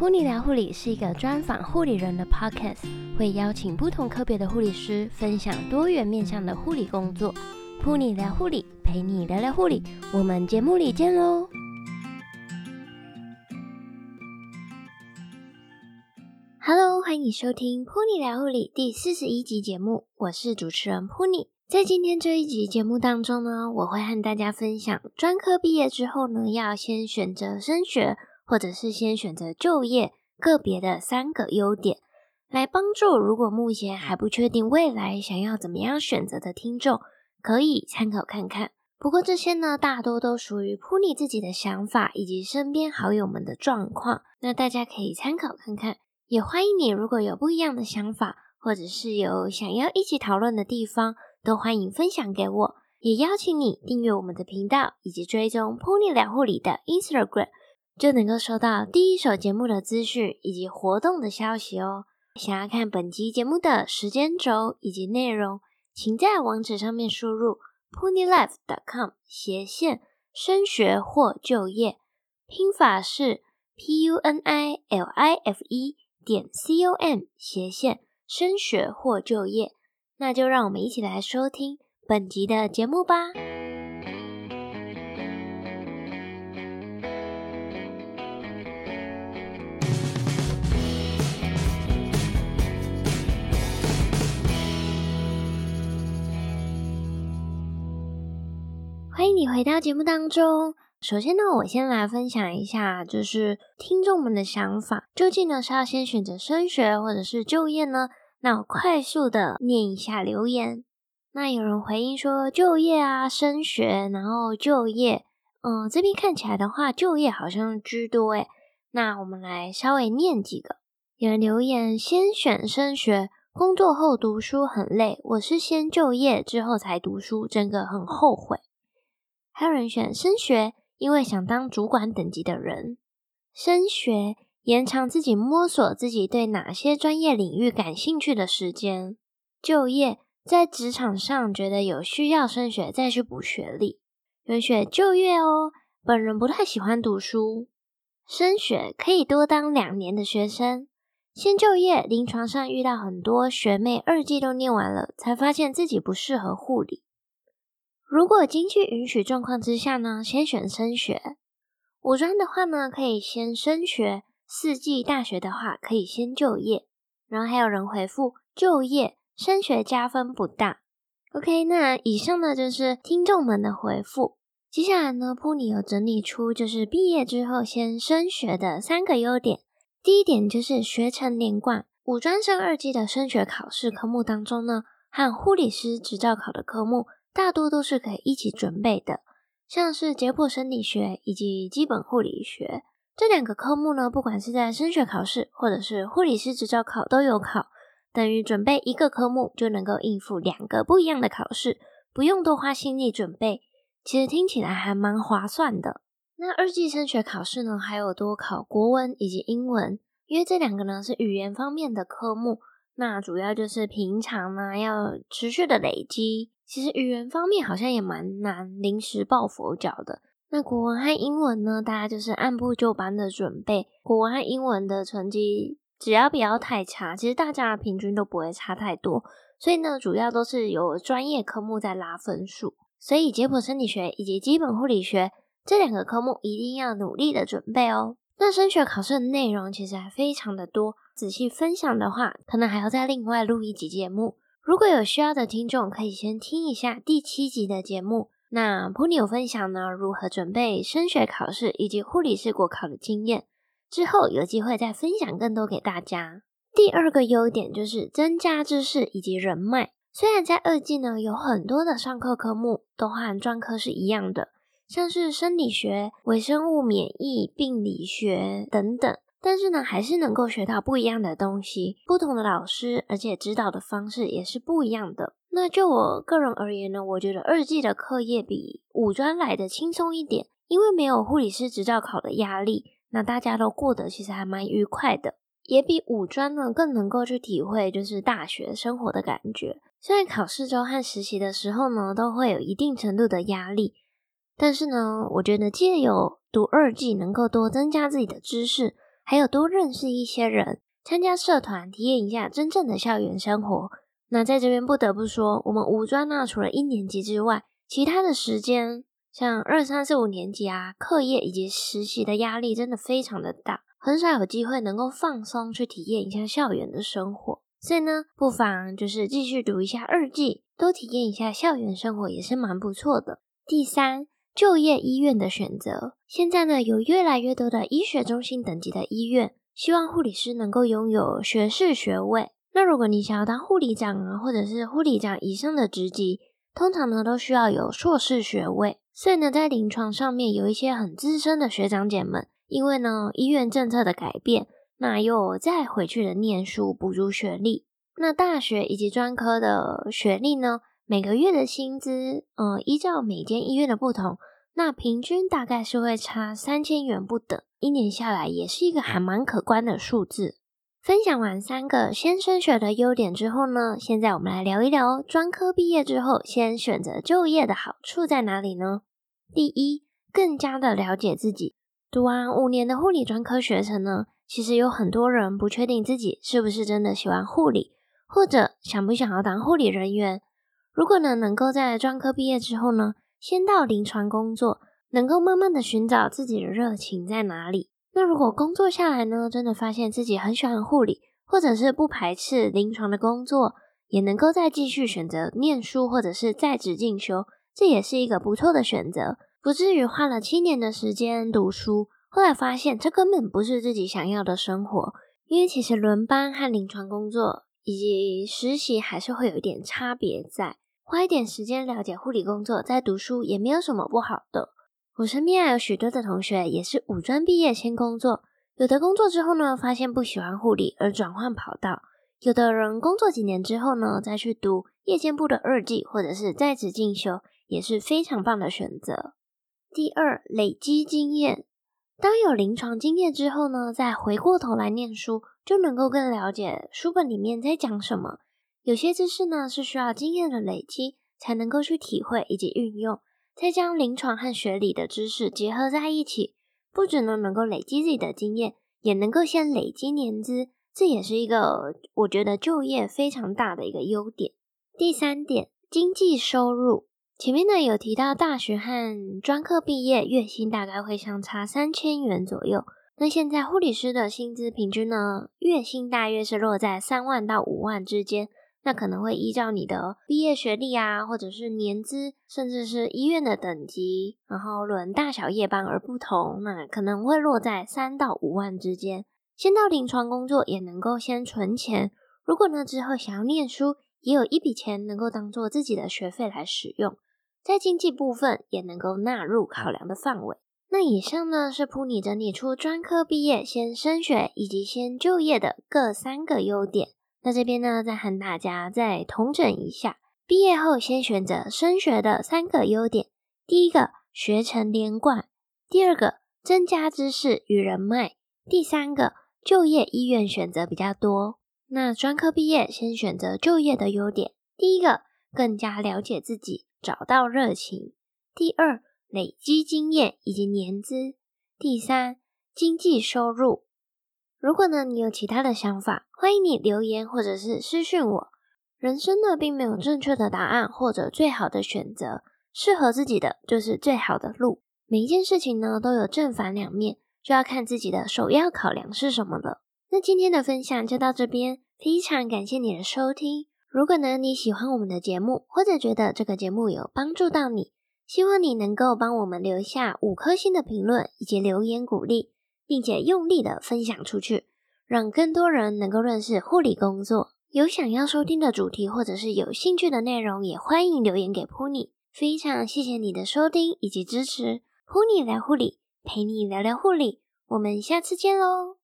噗妮聊护理是一个专访护理人的 podcast，会邀请不同科别的护理师分享多元面向的护理工作。噗妮聊护理，陪你聊聊护理，我们节目里见喽！Hello，欢迎收听噗妮聊护理第四十一集节目，我是主持人噗妮。在今天这一集节目当中呢，我会和大家分享专科毕业之后呢，要先选择升学。或者是先选择就业，个别的三个优点，来帮助如果目前还不确定未来想要怎么样选择的听众，可以参考看看。不过这些呢，大多都属于噗妮自己的想法以及身边好友们的状况，那大家可以参考看看。也欢迎你，如果有不一样的想法，或者是有想要一起讨论的地方，都欢迎分享给我。也邀请你订阅我们的频道，以及追踪噗妮聊护理的 Instagram。就能够收到第一手节目的资讯以及活动的消息哦。想要看本集节目的时间轴以及内容，请在网址上面输入 punilife.com 斜线升学或就业，拼法是 p u n i l i f e 点 c o m 斜线升学或就业。那就让我们一起来收听本集的节目吧。你回到节目当中。首先呢，我先来分享一下，就是听众们的想法，究竟呢是要先选择升学或者是就业呢？那我快速的念一下留言。那有人回应说就业啊，升学，然后就业。嗯，这边看起来的话，就业好像居多诶。那我们来稍微念几个。有人留言先选升学，工作后读书很累。我是先就业之后才读书，真的很后悔。还有人选升学，因为想当主管等级的人。升学延长自己摸索自己对哪些专业领域感兴趣的时间。就业在职场上觉得有需要升学再去补学历。有人选就业哦，本人不太喜欢读书。升学可以多当两年的学生。先就业，临床上遇到很多学妹二季都念完了，才发现自己不适合护理。如果经济允许状况之下呢，先选升学。五专的话呢，可以先升学；四技大学的话，可以先就业。然后还有人回复就业升学加分不大。OK，那以上呢就是听众们的回复。接下来呢，噗妮有整理出就是毕业之后先升学的三个优点。第一点就是学程连贯，五专升二技的升学考试科目当中呢，和护理师执照考的科目。大多都是可以一起准备的，像是解剖生理学以及基本护理学这两个科目呢，不管是在升学考试或者是护理师执照考都有考，等于准备一个科目就能够应付两个不一样的考试，不用多花心力准备，其实听起来还蛮划算的。那二技升学考试呢，还有多考国文以及英文，因为这两个呢是语言方面的科目，那主要就是平常呢要持续的累积。其实语言方面好像也蛮难临时抱佛脚的。那国文和英文呢，大家就是按部就班的准备。国文和英文的成绩只要不要太差，其实大家平均都不会差太多。所以呢，主要都是有专业科目在拉分数。所以解剖生理学以及基本护理学这两个科目一定要努力的准备哦。那升学考试的内容其实还非常的多，仔细分享的话，可能还要再另外录一集节目。如果有需要的听众，可以先听一下第七集的节目。那噗妮有分享呢，如何准备升学考试以及护理师国考的经验。之后有机会再分享更多给大家。第二个优点就是增加知识以及人脉。虽然在二技呢，有很多的上课科目都和专科是一样的，像是生理学、微生物、免疫、病理学等等。但是呢，还是能够学到不一样的东西，不同的老师，而且指导的方式也是不一样的。那就我个人而言呢，我觉得二技的课业比五专来的轻松一点，因为没有护理师执照考的压力，那大家都过得其实还蛮愉快的，也比五专呢更能够去体会就是大学生活的感觉。虽然考试周和实习的时候呢，都会有一定程度的压力，但是呢，我觉得借由读二技能够多增加自己的知识。还有多认识一些人，参加社团，体验一下真正的校园生活。那在这边不得不说，我们五专呢，除了一年级之外，其他的时间，像二三四五年级啊，课业以及实习的压力真的非常的大，很少有机会能够放松去体验一下校园的生活。所以呢，不妨就是继续读一下二技，多体验一下校园生活也是蛮不错的。第三，就业医院的选择，现在呢，有越来越多的医学中心等级的医院，希望护理师能够拥有学士学位。那如果你想要当护理长啊，或者是护理长以上的职级，通常呢都需要有硕士学位。所以呢，在临床上面有一些很资深的学长姐们，因为呢医院政策的改变，那又再回去了念书补足学历。那大学以及专科的学历呢，每个月的薪资，呃，依照每间医院的不同，那平均大概是会差三千元不等，一年下来也是一个还蛮可观的数字。分享完三个先升学的优点之后呢，现在我们来聊一聊专科毕业之后先选择就业的好处在哪里呢？第一，更加的了解自己。读完五年的护理专科学程呢，其实有很多人不确定自己是不是真的喜欢护理，或者想不想要当护理人员。如果呢，能够在专科毕业之后呢，先到临床工作，能够慢慢的寻找自己的热情在哪里。那如果工作下来呢，真的发现自己很喜欢护理，或者是不排斥临床的工作，也能够再继续选择念书或者是在职进修，这也是一个不错的选择，不至于花了七年的时间读书，后来发现这根本不是自己想要的生活。因为其实轮班和临床工作以及实习还是会有一点差别在，花一点时间了解护理工作，再读书也没有什么不好的。我身边啊有许多的同学也是五专毕业先工作，有的工作之后呢，发现不喜欢护理而转换跑道；有的人工作几年之后呢，再去读夜间部的二技或者是在职进修，也是非常棒的选择。第二，累积经验，当有临床经验之后呢，再回过头来念书，就能够更了解书本里面在讲什么。有些知识呢，是需要经验的累积才能够去体会以及运用。再将临床和学理的知识结合在一起，不只能能够累积自己的经验，也能够先累积年资，这也是一个我觉得就业非常大的一个优点。第三点，经济收入，前面呢有提到大学和专科毕业月薪大概会相差三千元左右，那现在护理师的薪资平均呢，月薪大约是落在三万到五万之间。那可能会依照你的毕业学历啊，或者是年资，甚至是医院的等级，然后论大小夜班而不同。那可能会落在三到五万之间。先到临床工作也能够先存钱。如果呢之后想要念书，也有一笔钱能够当做自己的学费来使用，在经济部分也能够纳入考量的范围。那以上呢是铺你整理出专科毕业先升学以及先就业的各三个优点。那这边呢，再和大家再统整一下，毕业后先选择升学的三个优点：第一个，学程连贯；第二个，增加知识与人脉；第三个，就业意愿选择比较多。那专科毕业先选择就业的优点：第一个，更加了解自己，找到热情；第二，累积经验以及年资；第三，经济收入。如果呢，你有其他的想法，欢迎你留言或者是私讯我。人生呢，并没有正确的答案或者最好的选择，适合自己的就是最好的路。每一件事情呢，都有正反两面，就要看自己的首要考量是什么了。那今天的分享就到这边，非常感谢你的收听。如果呢，你喜欢我们的节目，或者觉得这个节目有帮助到你，希望你能够帮我们留下五颗星的评论以及留言鼓励。并且用力的分享出去，让更多人能够认识护理工作。有想要收听的主题或者是有兴趣的内容，也欢迎留言给 Pony。非常谢谢你的收听以及支持，，Pony 来护理，陪你聊聊护理，我们下次见喽。